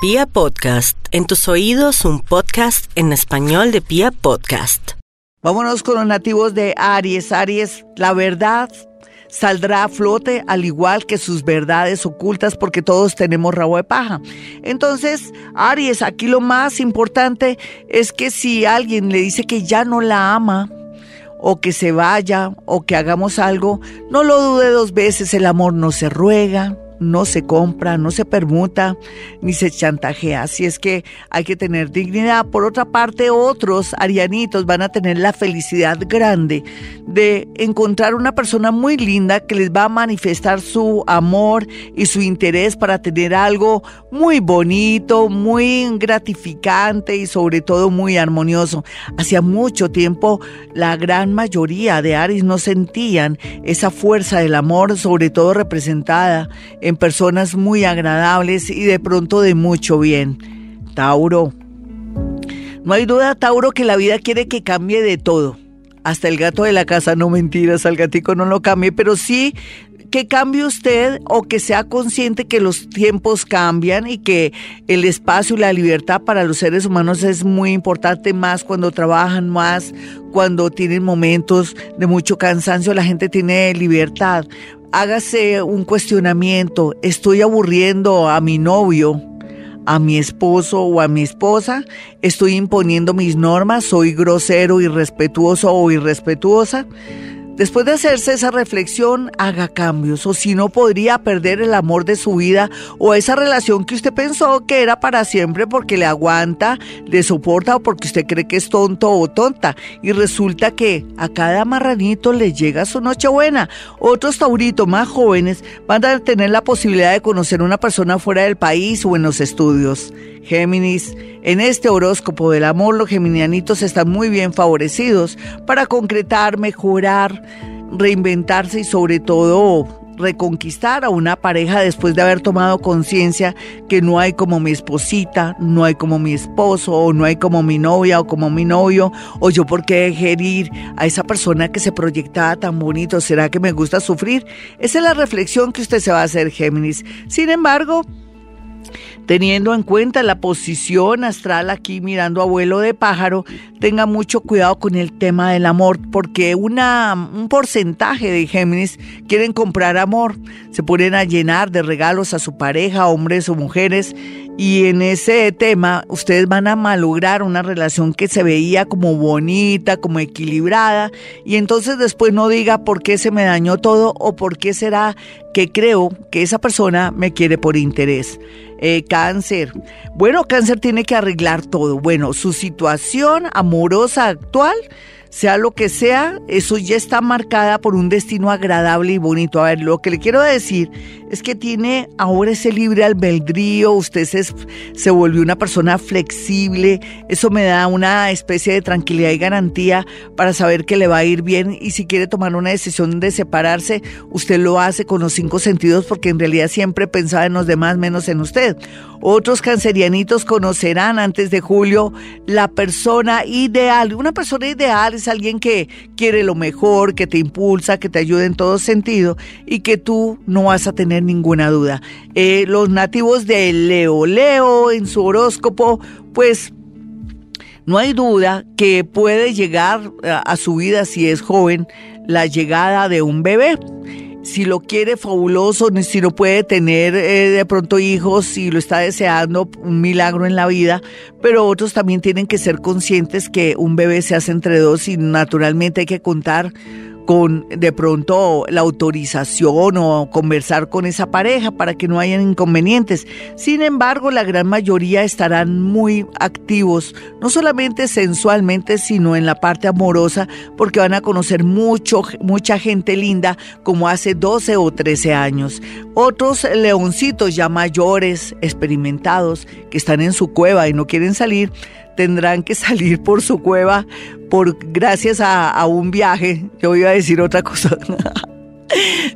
Pia Podcast, en tus oídos un podcast en español de Pia Podcast. Vámonos con los nativos de Aries. Aries, la verdad saldrá a flote al igual que sus verdades ocultas porque todos tenemos rabo de paja. Entonces, Aries, aquí lo más importante es que si alguien le dice que ya no la ama, o que se vaya, o que hagamos algo, no lo dude dos veces, el amor no se ruega, no se compra, no se permuta, ni se chantajea. Así es que hay que tener dignidad. Por otra parte, otros arianitos van a tener la felicidad grande de encontrar una persona muy linda que les va a manifestar su amor y su interés para tener algo muy bonito, muy gratificante y sobre todo muy armonioso. Hacía mucho tiempo la gran mayoría de Aries no sentían esa fuerza del amor, sobre todo representada en personas muy agradables y de pronto de mucho bien. Tauro. No hay duda, Tauro, que la vida quiere que cambie de todo. Hasta el gato de la casa, no mentiras, al gatico no lo cambie, pero sí que cambie usted o que sea consciente que los tiempos cambian y que el espacio y la libertad para los seres humanos es muy importante más cuando trabajan más, cuando tienen momentos de mucho cansancio, la gente tiene libertad hágase un cuestionamiento, estoy aburriendo a mi novio, a mi esposo o a mi esposa, estoy imponiendo mis normas, soy grosero, irrespetuoso o irrespetuosa. Después de hacerse esa reflexión, haga cambios, o si no podría perder el amor de su vida o esa relación que usted pensó que era para siempre porque le aguanta, le soporta o porque usted cree que es tonto o tonta. Y resulta que a cada marranito le llega su nochebuena. Otros tauritos más jóvenes van a tener la posibilidad de conocer a una persona fuera del país o en los estudios. Géminis, en este horóscopo del amor, los geminianitos están muy bien favorecidos para concretar, mejorar, reinventarse y sobre todo reconquistar a una pareja después de haber tomado conciencia que no hay como mi esposita, no hay como mi esposo, o no hay como mi novia o como mi novio, o yo por qué dejé ir a esa persona que se proyectaba tan bonito, ¿será que me gusta sufrir? Esa es la reflexión que usted se va a hacer, Géminis. Sin embargo, Teniendo en cuenta la posición astral aquí mirando abuelo de pájaro, tenga mucho cuidado con el tema del amor, porque una, un porcentaje de Géminis quieren comprar amor, se ponen a llenar de regalos a su pareja, hombres o mujeres, y en ese tema ustedes van a malograr una relación que se veía como bonita, como equilibrada, y entonces después no diga por qué se me dañó todo o por qué será que creo que esa persona me quiere por interés. Eh, cáncer. Bueno, cáncer tiene que arreglar todo. Bueno, su situación amorosa actual sea lo que sea, eso ya está marcada por un destino agradable y bonito. A ver, lo que le quiero decir es que tiene ahora ese libre albedrío, usted se, volvió una persona flexible, eso me da una especie de tranquilidad y garantía para saber que le va a ir bien y si quiere tomar una decisión de separarse, usted lo hace con los cinco sentidos porque en realidad siempre pensaba en los demás menos en usted. Otros cancerianitos conocerán antes de julio la persona ideal. Una persona ideal es alguien que quiere lo mejor, que te impulsa, que te ayuda en todo sentido y que tú no vas a tener ninguna duda. Eh, los nativos de Leo, Leo en su horóscopo, pues no hay duda que puede llegar a su vida si es joven la llegada de un bebé si lo quiere fabuloso, si no puede tener eh, de pronto hijos, si lo está deseando, un milagro en la vida, pero otros también tienen que ser conscientes que un bebé se hace entre dos y naturalmente hay que contar con de pronto la autorización o conversar con esa pareja para que no hayan inconvenientes. Sin embargo, la gran mayoría estarán muy activos, no solamente sensualmente, sino en la parte amorosa, porque van a conocer mucho, mucha gente linda como hace 12 o 13 años. Otros leoncitos ya mayores, experimentados, que están en su cueva y no quieren salir, tendrán que salir por su cueva por gracias a, un viaje. Yo iba a decir otra cosa.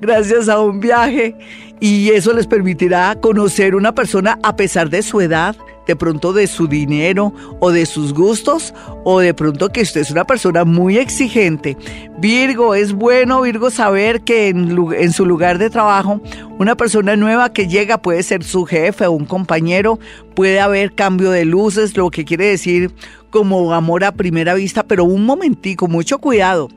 gracias a un viaje. Y eso les permitirá conocer una persona a pesar de su edad, de pronto de su dinero o de sus gustos o de pronto que usted es una persona muy exigente. Virgo, es bueno Virgo saber que en, en, su lugar de trabajo una persona nueva que llega puede ser su jefe o un compañero, puede haber cambio de luces, lo que quiere decir como amor a primera vista, pero un momentico, mucho cuidado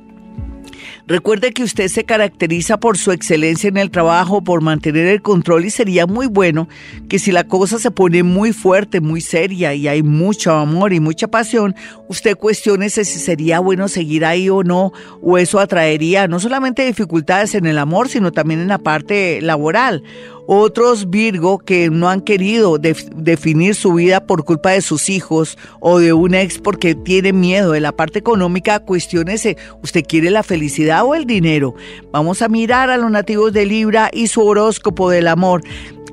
Recuerde que usted se caracteriza por su excelencia en el trabajo, por mantener el control y sería muy bueno que si la cosa se pone muy fuerte, muy seria y hay mucho amor y mucha pasión, usted cuestione si sería bueno seguir ahí o no, o eso atraería no solamente dificultades en el amor, sino también en la parte laboral otros Virgo que no han querido definir su vida por culpa de sus hijos o de un ex porque tiene miedo de la parte económica, cuestiónese, ¿usted quiere la felicidad o el dinero? Vamos a mirar a los nativos de Libra y su horóscopo del amor.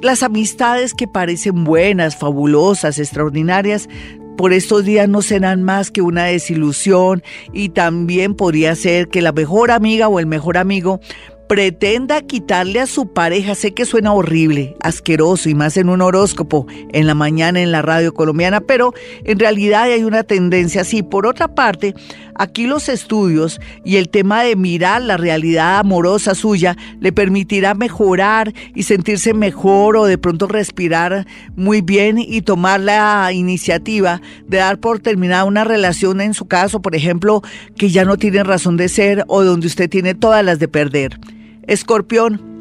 Las amistades que parecen buenas, fabulosas, extraordinarias, por estos días no serán más que una desilusión y también podría ser que la mejor amiga o el mejor amigo pretenda quitarle a su pareja, sé que suena horrible, asqueroso y más en un horóscopo en la mañana en la radio colombiana, pero en realidad hay una tendencia así. Por otra parte, aquí los estudios y el tema de mirar la realidad amorosa suya le permitirá mejorar y sentirse mejor o de pronto respirar muy bien y tomar la iniciativa de dar por terminada una relación en su caso, por ejemplo, que ya no tiene razón de ser o donde usted tiene todas las de perder. Escorpión.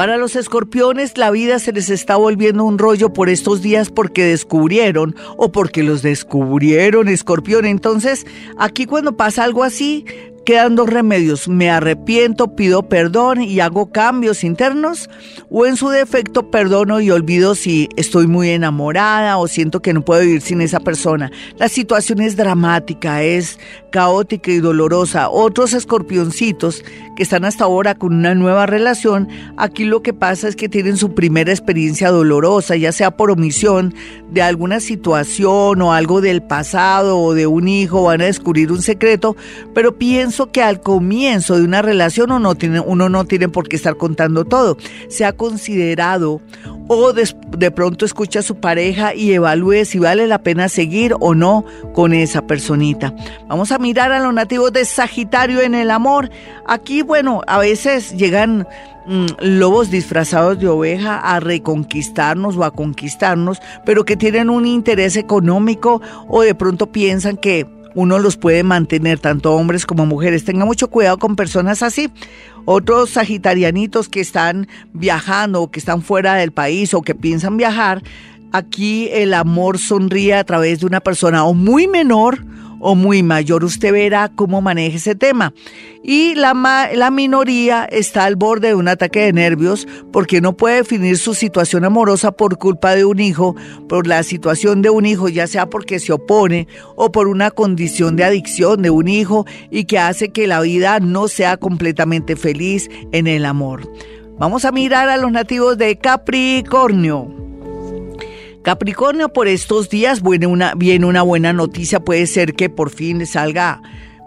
Para los escorpiones la vida se les está volviendo un rollo por estos días porque descubrieron o porque los descubrieron escorpión. Entonces, aquí cuando pasa algo así, Quedan dos remedios, me arrepiento, pido perdón y hago cambios internos o en su defecto perdono y olvido si estoy muy enamorada o siento que no puedo vivir sin esa persona. La situación es dramática, es caótica y dolorosa. Otros escorpioncitos que están hasta ahora con una nueva relación, aquí lo que pasa es que tienen su primera experiencia dolorosa, ya sea por omisión de alguna situación o algo del pasado o de un hijo, van a descubrir un secreto, pero piensan pienso que al comienzo de una relación uno no tiene, uno no tiene por qué estar contando todo. Se ha considerado o de, de, pronto escucha a su pareja y evalúe si vale la pena seguir o no con esa personita. Vamos a mirar a los nativos de Sagitario en el amor. Aquí, bueno, a veces llegan mm, lobos disfrazados de oveja a reconquistarnos o a conquistarnos, pero que tienen un interés económico o de pronto piensan que uno los puede mantener, tanto hombres como mujeres. Tenga mucho cuidado con personas así. Otros sagitarianitos que están viajando o que están fuera del país o que piensan viajar, aquí el amor sonríe a través de una persona o muy menor o muy mayor, usted verá cómo maneja ese tema. Y la, la minoría está al borde de un ataque de nervios porque no puede definir su situación amorosa por culpa de un hijo, por la situación de un hijo, ya sea porque se opone o por una condición de adicción de un hijo y que hace que la vida no sea completamente feliz en el amor. Vamos a mirar a los nativos de Capricornio. Capricornio, por estos días viene una, viene una buena noticia, puede ser que por fin salga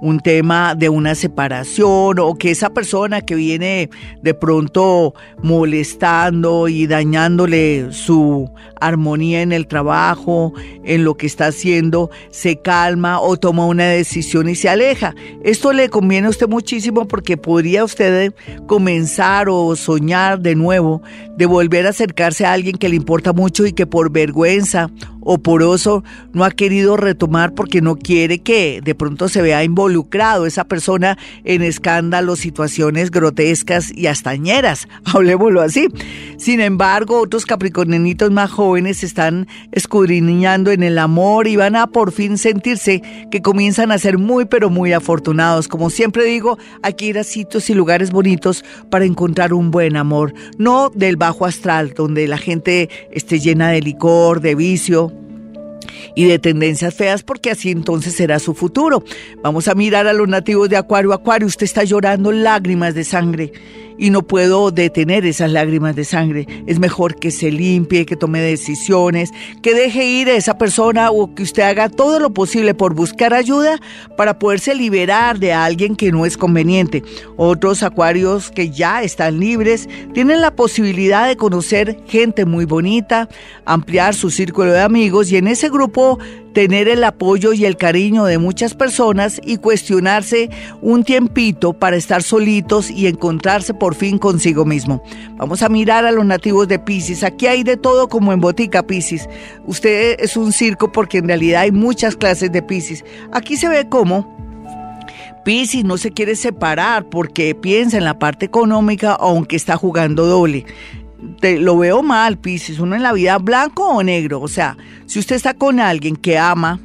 un tema de una separación o que esa persona que viene de pronto molestando y dañándole su armonía en el trabajo, en lo que está haciendo, se calma o toma una decisión y se aleja. Esto le conviene a usted muchísimo porque podría usted comenzar o soñar de nuevo de volver a acercarse a alguien que le importa mucho y que por vergüenza o poroso no ha querido retomar porque no quiere que de pronto se vea involucrado esa persona en escándalos, situaciones grotescas y astañeras, hablemoslo así. Sin embargo, otros capricornianitos más jóvenes están escudriñando en el amor y van a por fin sentirse que comienzan a ser muy pero muy afortunados. Como siempre digo, hay que ir a sitios y lugares bonitos para encontrar un buen amor, no del bajo astral, donde la gente esté llena de licor, de vicio, y de tendencias feas porque así entonces será su futuro. Vamos a mirar a los nativos de Acuario. Acuario, usted está llorando lágrimas de sangre y no puedo detener esas lágrimas de sangre. Es mejor que se limpie, que tome decisiones, que deje ir a esa persona o que usted haga todo lo posible por buscar ayuda para poderse liberar de alguien que no es conveniente. Otros acuarios que ya están libres tienen la posibilidad de conocer gente muy bonita, ampliar su círculo de amigos y en ese grupo tener el apoyo y el cariño de muchas personas y cuestionarse un tiempito para estar solitos y encontrarse por fin consigo mismo. Vamos a mirar a los nativos de Pisces. Aquí hay de todo como en Botica Pisces. Usted es un circo porque en realidad hay muchas clases de Pisces. Aquí se ve cómo Pisces no se quiere separar porque piensa en la parte económica aunque está jugando doble te, lo veo mal, Pisces, uno en la vida blanco o negro. O sea, si usted está con alguien que ama,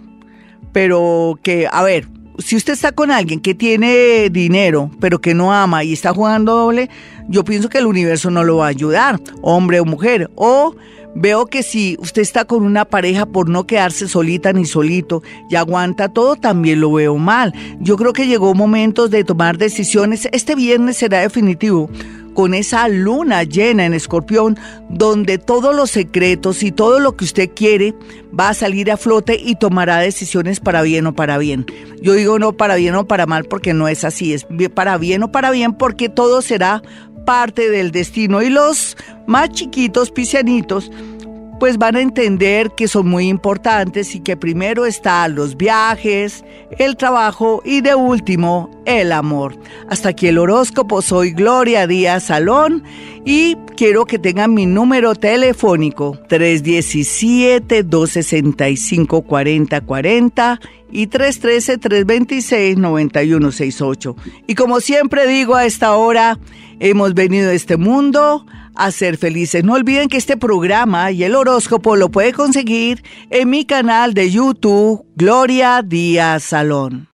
pero que, a ver, si usted está con alguien que tiene dinero, pero que no ama y está jugando doble, yo pienso que el universo no lo va a ayudar, hombre o mujer. O veo que si usted está con una pareja por no quedarse solita ni solito y aguanta todo, también lo veo mal. Yo creo que llegó momentos de tomar decisiones. Este viernes será definitivo con esa luna llena en escorpión, donde todos los secretos y todo lo que usted quiere va a salir a flote y tomará decisiones para bien o para bien. Yo digo no para bien o para mal porque no es así, es para bien o para bien porque todo será parte del destino. Y los más chiquitos, piscianitos, pues van a entender que son muy importantes y que primero están los viajes, el trabajo y de último el amor. Hasta aquí el horóscopo, soy Gloria Díaz Salón y quiero que tengan mi número telefónico 317-265-4040 y 313-326-9168. Y como siempre digo a esta hora, hemos venido a este mundo a ser felices. No olviden que este programa y el horóscopo lo puede conseguir en mi canal de YouTube, Gloria Díaz Salón.